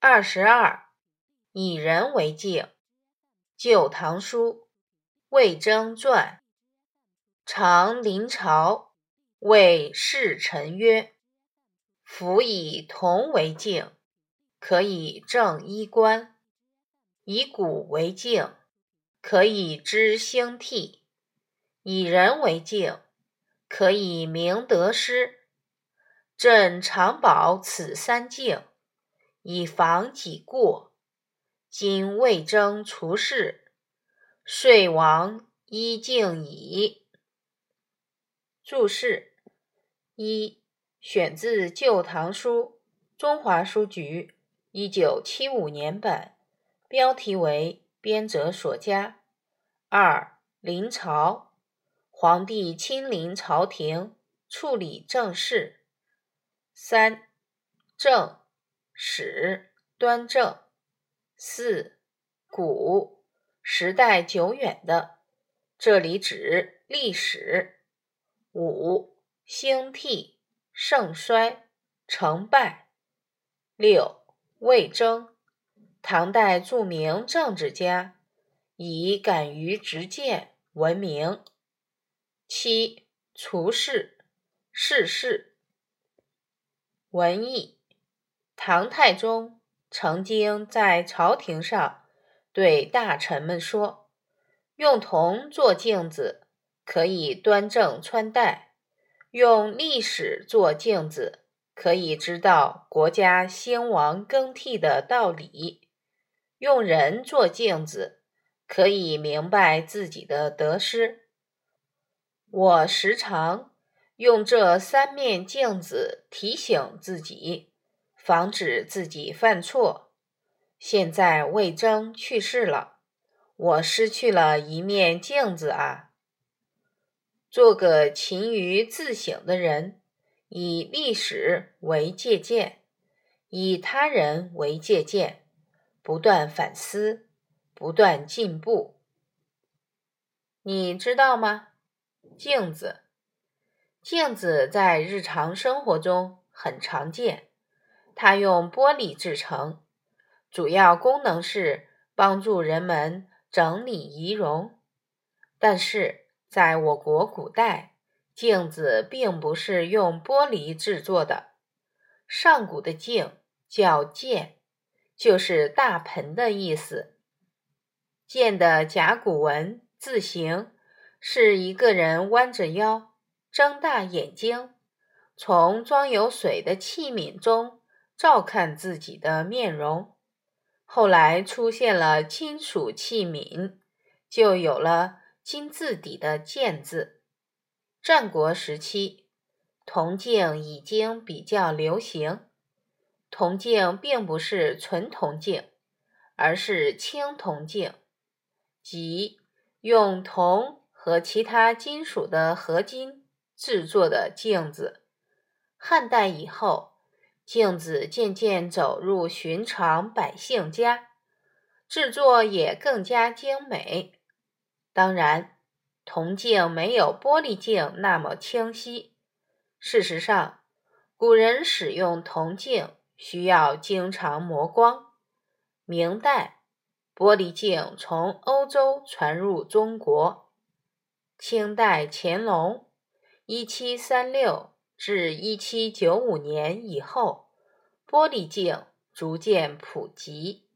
二十二，以人为镜。《旧唐书·魏征传》：常临朝，谓侍臣曰：“夫以铜为镜，可以正衣冠；以古为镜，可以知兴替；以人为镜，可以明得失。朕常保此三镜。”以防己过。今魏征除世，遂王依敬矣。注释一：选自《旧唐书》，中华书局一九七五年版，标题为编者所加。二：临朝，皇帝亲临朝廷处理政事。三：正。史端正，四古时代久远的，这里指历史。五兴替盛衰成败。六魏征，唐代著名政治家，以敢于直谏闻名。七除世逝世。文艺。唐太宗曾经在朝廷上对大臣们说：“用铜做镜子，可以端正穿戴；用历史做镜子，可以知道国家兴亡更替的道理；用人做镜子，可以明白自己的得失。”我时常用这三面镜子提醒自己。防止自己犯错。现在魏征去世了，我失去了一面镜子啊！做个勤于自省的人，以历史为借鉴，以他人为借鉴，不断反思，不断进步。你知道吗？镜子，镜子在日常生活中很常见。它用玻璃制成，主要功能是帮助人们整理仪容。但是，在我国古代，镜子并不是用玻璃制作的。上古的镜叫剑，就是大盆的意思。剑的甲骨文字形是一个人弯着腰，睁大眼睛，从装有水的器皿中。照看自己的面容，后来出现了金属器皿，就有了金字底的“剑”字。战国时期，铜镜已经比较流行。铜镜并不是纯铜镜，而是青铜镜，即用铜和其他金属的合金制作的镜子。汉代以后。镜子渐渐走入寻常百姓家，制作也更加精美。当然，铜镜没有玻璃镜那么清晰。事实上，古人使用铜镜需要经常磨光。明代，玻璃镜从欧洲传入中国。清代乾隆（一七三六）。至一七九五年以后，玻璃镜逐渐普及。